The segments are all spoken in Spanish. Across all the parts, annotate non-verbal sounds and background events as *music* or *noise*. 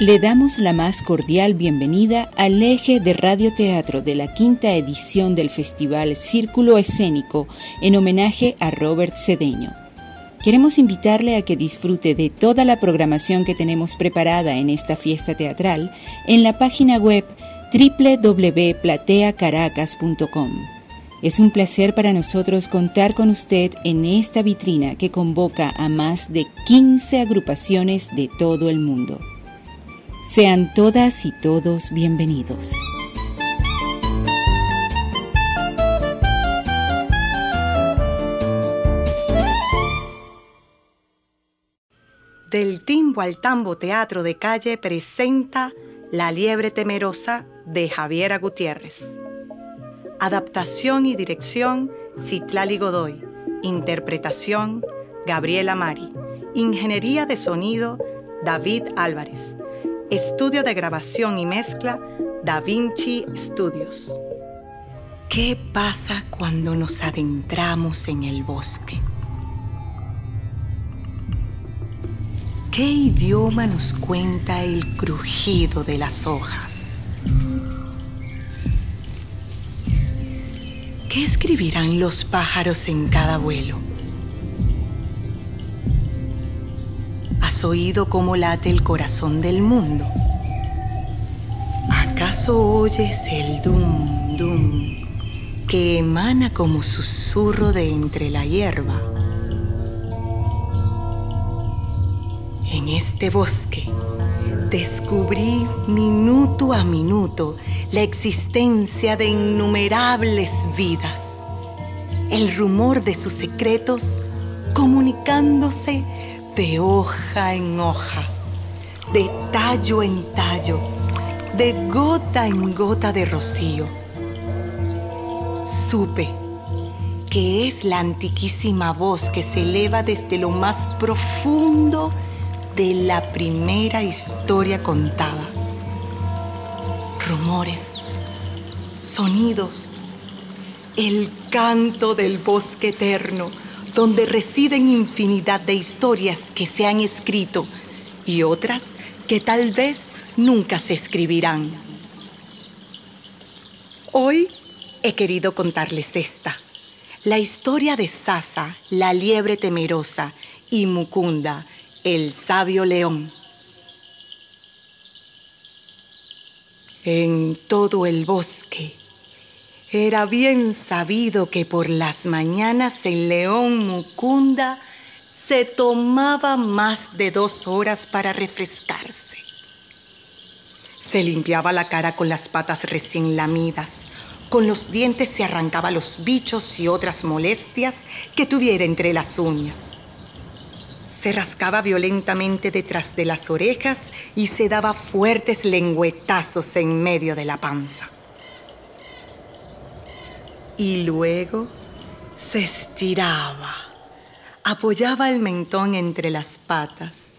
Le damos la más cordial bienvenida al eje de radioteatro de la quinta edición del Festival Círculo Escénico en homenaje a Robert Cedeño. Queremos invitarle a que disfrute de toda la programación que tenemos preparada en esta fiesta teatral en la página web www.plateacaracas.com. Es un placer para nosotros contar con usted en esta vitrina que convoca a más de 15 agrupaciones de todo el mundo. Sean todas y todos bienvenidos. Del timbo al tambo Teatro de Calle presenta La liebre temerosa de Javiera Gutiérrez. Adaptación y dirección Citlali Godoy. Interpretación Gabriela Mari. Ingeniería de sonido David Álvarez. Estudio de grabación y mezcla Da Vinci Studios. ¿Qué pasa cuando nos adentramos en el bosque? ¿Qué idioma nos cuenta el crujido de las hojas? ¿Qué escribirán los pájaros en cada vuelo? ¿Has oído cómo late el corazón del mundo? ¿Acaso oyes el dum dum que emana como susurro de entre la hierba? En este bosque descubrí minuto a minuto la existencia de innumerables vidas, el rumor de sus secretos comunicándose de hoja en hoja, de tallo en tallo, de gota en gota de rocío. Supe que es la antiquísima voz que se eleva desde lo más profundo de la primera historia contada. Rumores, sonidos, el canto del bosque eterno donde residen infinidad de historias que se han escrito y otras que tal vez nunca se escribirán. Hoy he querido contarles esta, la historia de Sasa, la liebre temerosa, y Mukunda, el sabio león. En todo el bosque era bien sabido que por las mañanas el león Mukunda se tomaba más de dos horas para refrescarse. Se limpiaba la cara con las patas recién lamidas. Con los dientes se arrancaba los bichos y otras molestias que tuviera entre las uñas. Se rascaba violentamente detrás de las orejas y se daba fuertes lengüetazos en medio de la panza y luego se estiraba, apoyaba el mentón entre las patas,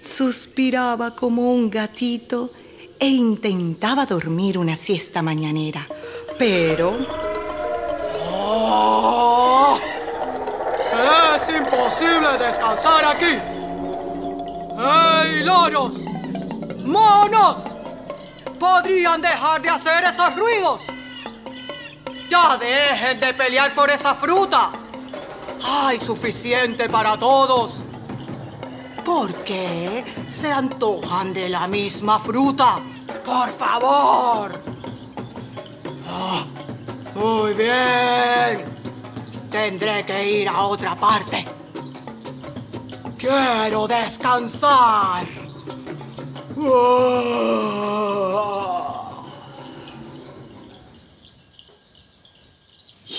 suspiraba como un gatito e intentaba dormir una siesta mañanera, pero... ¡Oh! ¡Es imposible descansar aquí! ¡Ey, loros! ¡Monos! ¿Podrían dejar de hacer esos ruidos? Ya dejen de pelear por esa fruta. Hay suficiente para todos. ¿Por qué se antojan de la misma fruta? Por favor. Ah, muy bien. Tendré que ir a otra parte. Quiero descansar. Ah.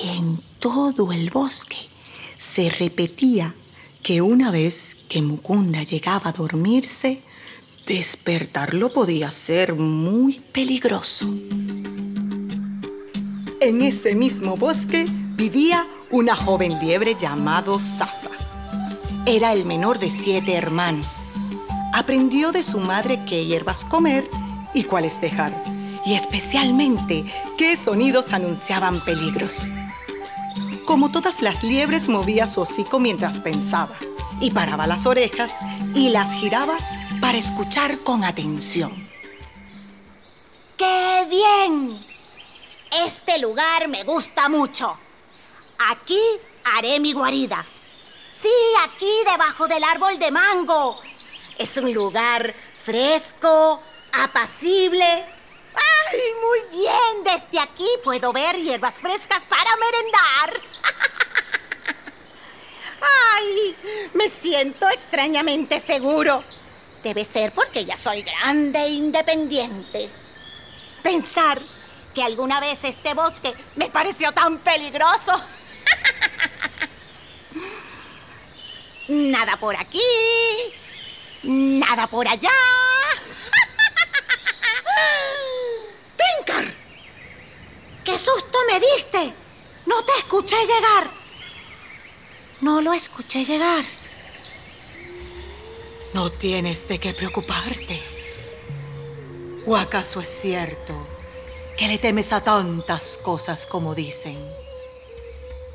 Y en todo el bosque se repetía que una vez que Mukunda llegaba a dormirse, despertarlo podía ser muy peligroso. En ese mismo bosque vivía una joven liebre llamado Sasa. Era el menor de siete hermanos. Aprendió de su madre qué hierbas comer y cuáles dejar, y especialmente qué sonidos anunciaban peligros. Como todas las liebres, movía su hocico mientras pensaba y paraba las orejas y las giraba para escuchar con atención. ¡Qué bien! Este lugar me gusta mucho. Aquí haré mi guarida. Sí, aquí debajo del árbol de mango. Es un lugar fresco, apacible. ¡Ay, muy bien! Desde aquí puedo ver hierbas frescas para merendar. *laughs* ¡Ay! Me siento extrañamente seguro. Debe ser porque ya soy grande e independiente. Pensar que alguna vez este bosque me pareció tan peligroso. *laughs* Nada por aquí, nada por allá. ¡Qué susto me diste! No te escuché llegar. No lo escuché llegar. No tienes de qué preocuparte. ¿O acaso es cierto que le temes a tantas cosas como dicen?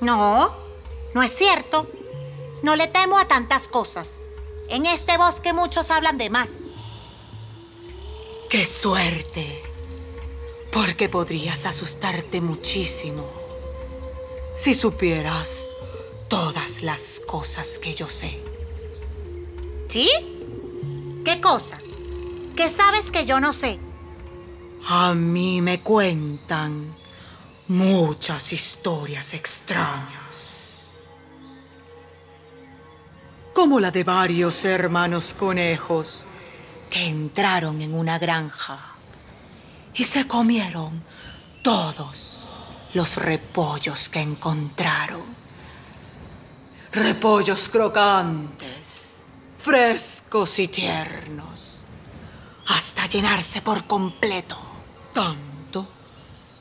No, no es cierto. No le temo a tantas cosas. En este bosque muchos hablan de más. ¡Qué suerte! Porque podrías asustarte muchísimo si supieras todas las cosas que yo sé. ¿Sí? ¿Qué cosas? ¿Qué sabes que yo no sé? A mí me cuentan muchas historias extrañas. Como la de varios hermanos conejos que entraron en una granja y se comieron todos los repollos que encontraron. Repollos crocantes, frescos y tiernos, hasta llenarse por completo. Tanto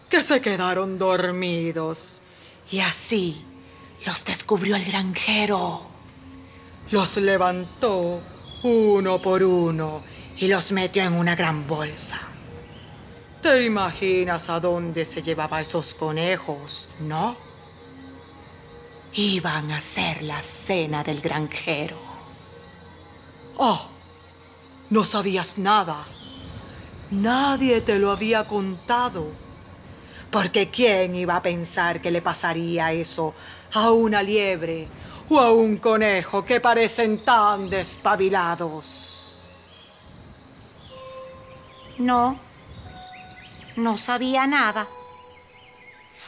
que se quedaron dormidos. Y así los descubrió el granjero. Los levantó uno por uno y los metió en una gran bolsa. ¿Te imaginas a dónde se llevaba esos conejos, no? Iban a ser la cena del granjero. Oh, no sabías nada. Nadie te lo había contado. Porque ¿quién iba a pensar que le pasaría eso a una liebre o a un conejo que parecen tan despabilados? No, no sabía nada.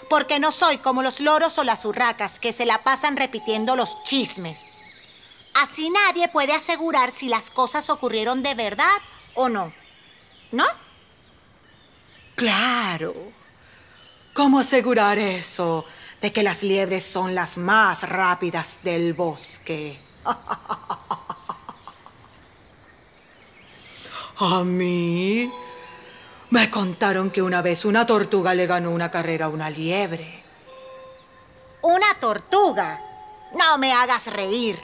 Porque no soy como los loros o las urracas que se la pasan repitiendo los chismes. Así nadie puede asegurar si las cosas ocurrieron de verdad o no. ¿No? Claro. ¿Cómo asegurar eso de que las liebres son las más rápidas del bosque? *laughs* A mí me contaron que una vez una tortuga le ganó una carrera a una liebre. ¿Una tortuga? No me hagas reír.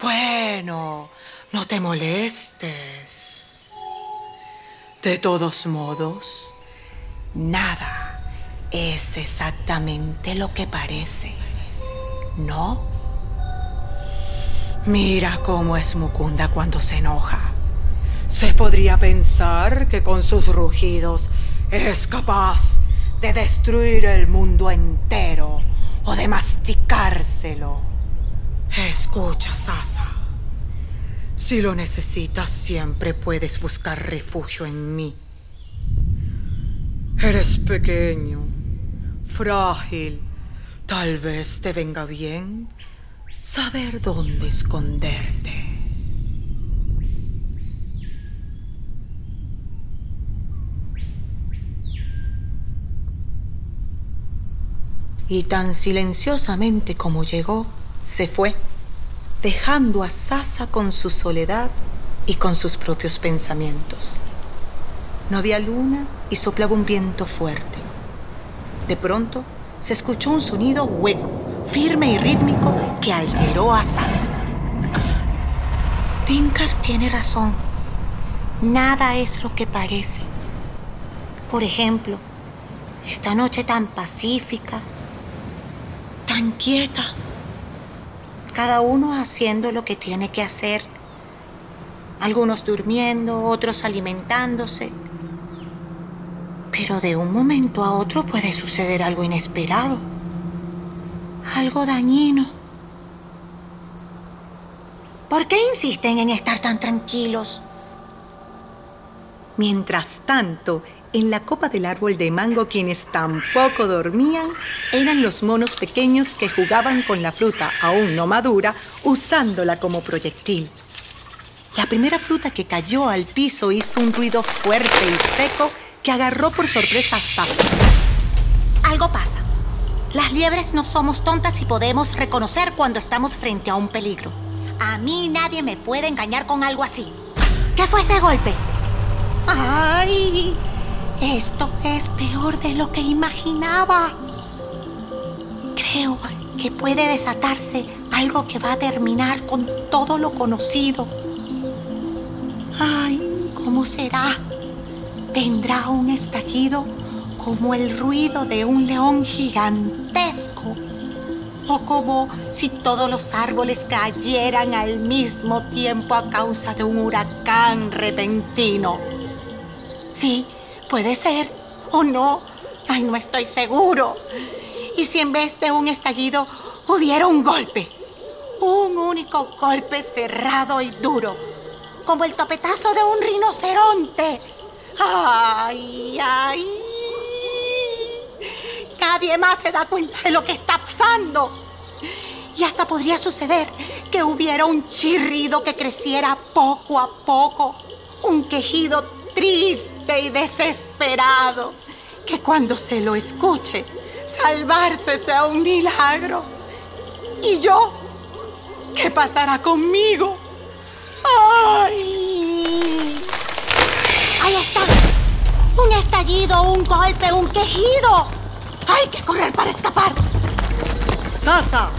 Bueno, no te molestes. De todos modos, nada es exactamente lo que parece, ¿no? Mira cómo es Mukunda cuando se enoja. Se podría pensar que con sus rugidos es capaz de destruir el mundo entero o de masticárselo. Escucha, Sasa. Si lo necesitas, siempre puedes buscar refugio en mí. Eres pequeño, frágil. Tal vez te venga bien saber dónde esconderte. Y tan silenciosamente como llegó, se fue, dejando a Sasa con su soledad y con sus propios pensamientos. No había luna y soplaba un viento fuerte. De pronto se escuchó un sonido hueco, firme y rítmico que alteró a Sasa. Tinker tiene razón. Nada es lo que parece. Por ejemplo, esta noche tan pacífica, tan cada uno haciendo lo que tiene que hacer. algunos durmiendo, otros alimentándose. Pero de un momento a otro puede suceder algo inesperado, algo dañino. ¿Por qué insisten en estar tan tranquilos? Mientras tanto, en la copa del árbol de mango quienes tampoco dormían eran los monos pequeños que jugaban con la fruta aún no madura usándola como proyectil. La primera fruta que cayó al piso hizo un ruido fuerte y seco que agarró por sorpresa a Sasa. Algo pasa. Las liebres no somos tontas y podemos reconocer cuando estamos frente a un peligro. A mí nadie me puede engañar con algo así. ¿Qué fue ese golpe? ¡Ay! Esto es peor de lo que imaginaba. Creo que puede desatarse algo que va a terminar con todo lo conocido. ¡Ay! ¿Cómo será? ¿Vendrá un estallido como el ruido de un león gigantesco? ¿O como si todos los árboles cayeran al mismo tiempo a causa de un huracán repentino? Sí, Puede ser o no. Ay, no estoy seguro. ¿Y si en vez de un estallido hubiera un golpe? Un único golpe cerrado y duro, como el topetazo de un rinoceronte. ¡Ay, ay! Nadie más se da cuenta de lo que está pasando. Y hasta podría suceder que hubiera un chirrido que creciera poco a poco, un quejido triste y desesperado, que cuando se lo escuche, salvarse sea un milagro. ¿Y yo? ¿Qué pasará conmigo? ¡Ay! Ahí está. Un estallido, un golpe, un quejido. Hay que correr para escapar. Sasa,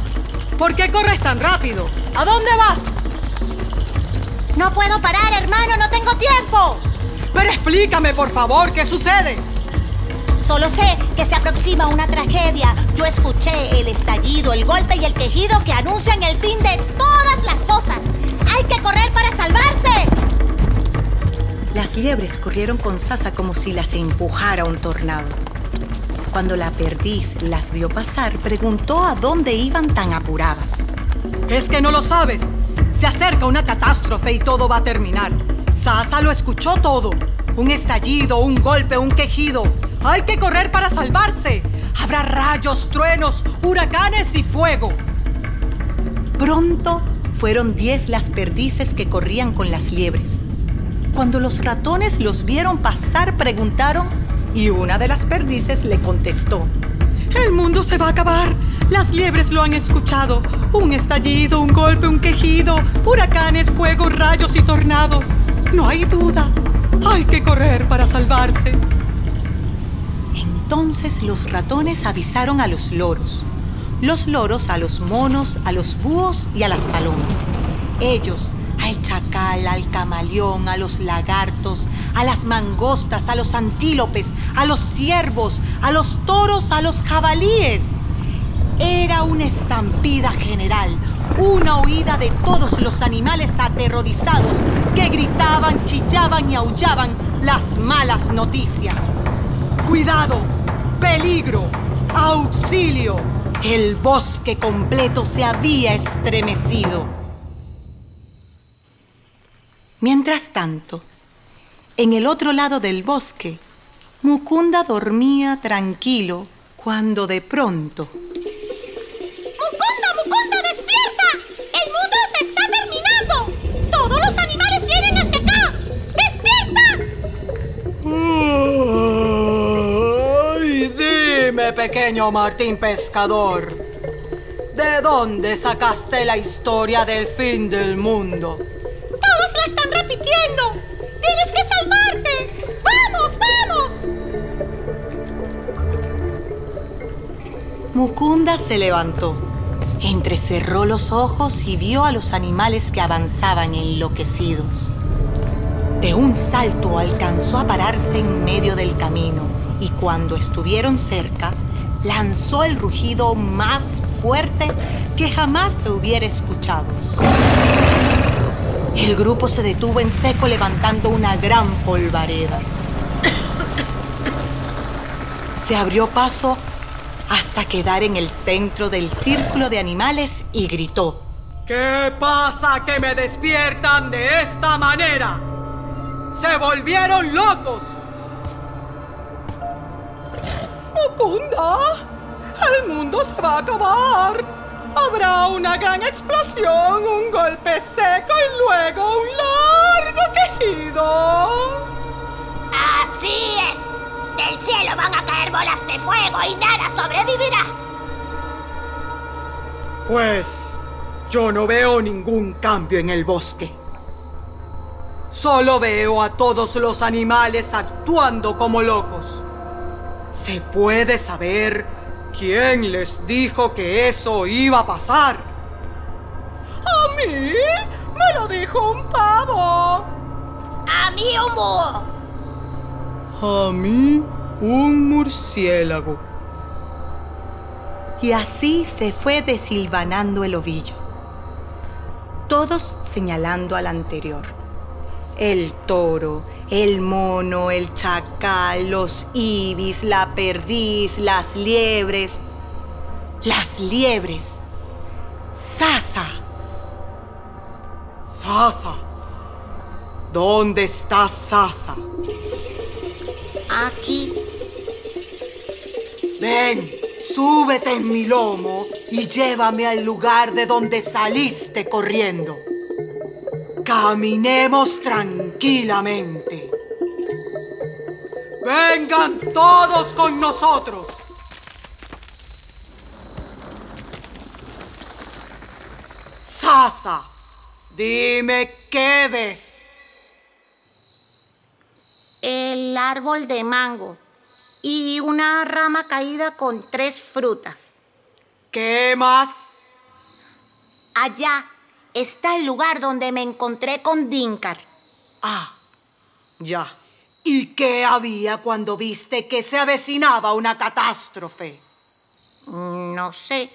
¿por qué corres tan rápido? ¿A dónde vas? No puedo parar, hermano, no tengo tiempo. Pero explícame, por favor, ¿qué sucede? Solo sé que se aproxima una tragedia. Yo escuché el estallido, el golpe y el quejido que anuncian el fin de todas las cosas. ¡Hay que correr para salvarse! Las liebres corrieron con Sasa como si las empujara un tornado. Cuando la perdiz las vio pasar, preguntó a dónde iban tan apuradas. Es que no lo sabes. Se acerca una catástrofe y todo va a terminar. Sasa lo escuchó todo. Un estallido, un golpe, un quejido. Hay que correr para salvarse. Habrá rayos, truenos, huracanes y fuego. Pronto fueron diez las perdices que corrían con las liebres. Cuando los ratones los vieron pasar, preguntaron y una de las perdices le contestó. El mundo se va a acabar. Las liebres lo han escuchado. Un estallido, un golpe, un quejido, huracanes, fuego, rayos y tornados. No hay duda. Hay que correr para salvarse. Entonces los ratones avisaron a los loros. Los loros a los monos, a los búhos y a las palomas. Ellos al chacal, al camaleón, a los lagartos, a las mangostas, a los antílopes, a los ciervos, a los toros, a los jabalíes. Era una estampida general, una huida de todos los animales aterrorizados que gritaban, chillaban y aullaban las malas noticias. ¡Cuidado! ¡Peligro! ¡Auxilio! El bosque completo se había estremecido. Mientras tanto, en el otro lado del bosque, Mukunda dormía tranquilo cuando de pronto... pequeño Martín Pescador, ¿de dónde sacaste la historia del fin del mundo? Todos la están repitiendo. Tienes que salvarte. ¡Vamos, vamos! Mukunda se levantó, entrecerró los ojos y vio a los animales que avanzaban enloquecidos. De un salto alcanzó a pararse en medio del camino y cuando estuvieron cerca, lanzó el rugido más fuerte que jamás se hubiera escuchado. El grupo se detuvo en seco levantando una gran polvareda. Se abrió paso hasta quedar en el centro del círculo de animales y gritó. ¿Qué pasa que me despiertan de esta manera? ¡Se volvieron locos! ¡Mukunda! ¡El mundo se va a acabar! Habrá una gran explosión, un golpe seco y luego un largo quejido. Así es. Del cielo van a caer bolas de fuego y nada sobrevivirá. Pues yo no veo ningún cambio en el bosque. Solo veo a todos los animales actuando como locos. ¿Se puede saber quién les dijo que eso iba a pasar? A mí me lo dijo un pavo. A mí un búho. A mí un murciélago. Y así se fue desilvanando el ovillo. Todos señalando al anterior. El toro, el mono, el chacal, los ibis, la perdiz, las liebres. Las liebres. Sasa. Sasa. ¿Dónde está Sasa? Aquí. Ven, súbete en mi lomo y llévame al lugar de donde saliste corriendo. Caminemos tranquilamente. Vengan todos con nosotros. Sasa, dime qué ves. El árbol de mango y una rama caída con tres frutas. ¿Qué más? Allá está el lugar donde me encontré con Dinkar. Ah, ya. ¿Y qué había cuando viste que se avecinaba una catástrofe? No sé.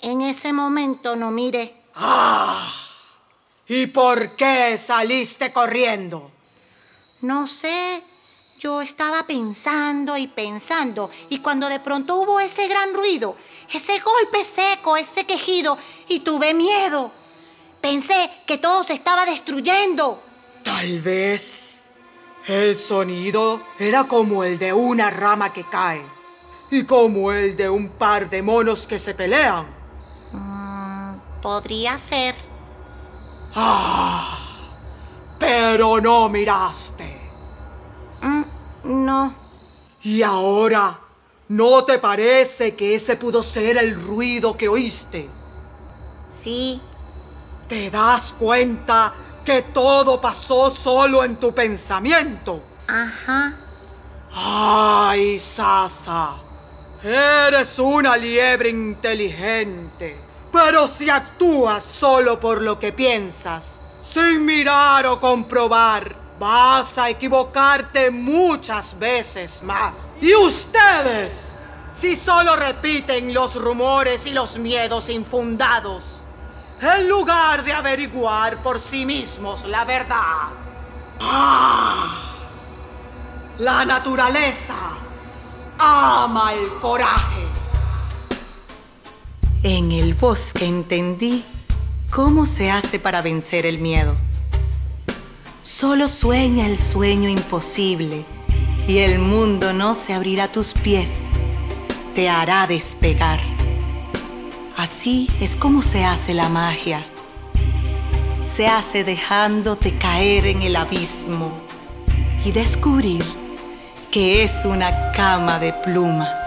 En ese momento no miré. Ah, ¿y por qué saliste corriendo? No sé. Yo estaba pensando y pensando y cuando de pronto hubo ese gran ruido, ese golpe seco, ese quejido y tuve miedo. Pensé que todo se estaba destruyendo. Tal vez el sonido era como el de una rama que cae y como el de un par de monos que se pelean. Mm, podría ser. Ah, pero no miraste. Mm, no. Y ahora, ¿no te parece que ese pudo ser el ruido que oíste? Sí. ¿Te das cuenta que todo pasó solo en tu pensamiento? Ajá. Ay, Sasa, eres una liebre inteligente. Pero si actúas solo por lo que piensas, sin mirar o comprobar, vas a equivocarte muchas veces más. Y ustedes, si solo repiten los rumores y los miedos infundados, en lugar de averiguar por sí mismos la verdad. ¡Ah! La naturaleza ama el coraje. En el bosque entendí cómo se hace para vencer el miedo. Solo sueña el sueño imposible y el mundo no se abrirá a tus pies, te hará despegar. Así es como se hace la magia. Se hace dejándote caer en el abismo y descubrir que es una cama de plumas.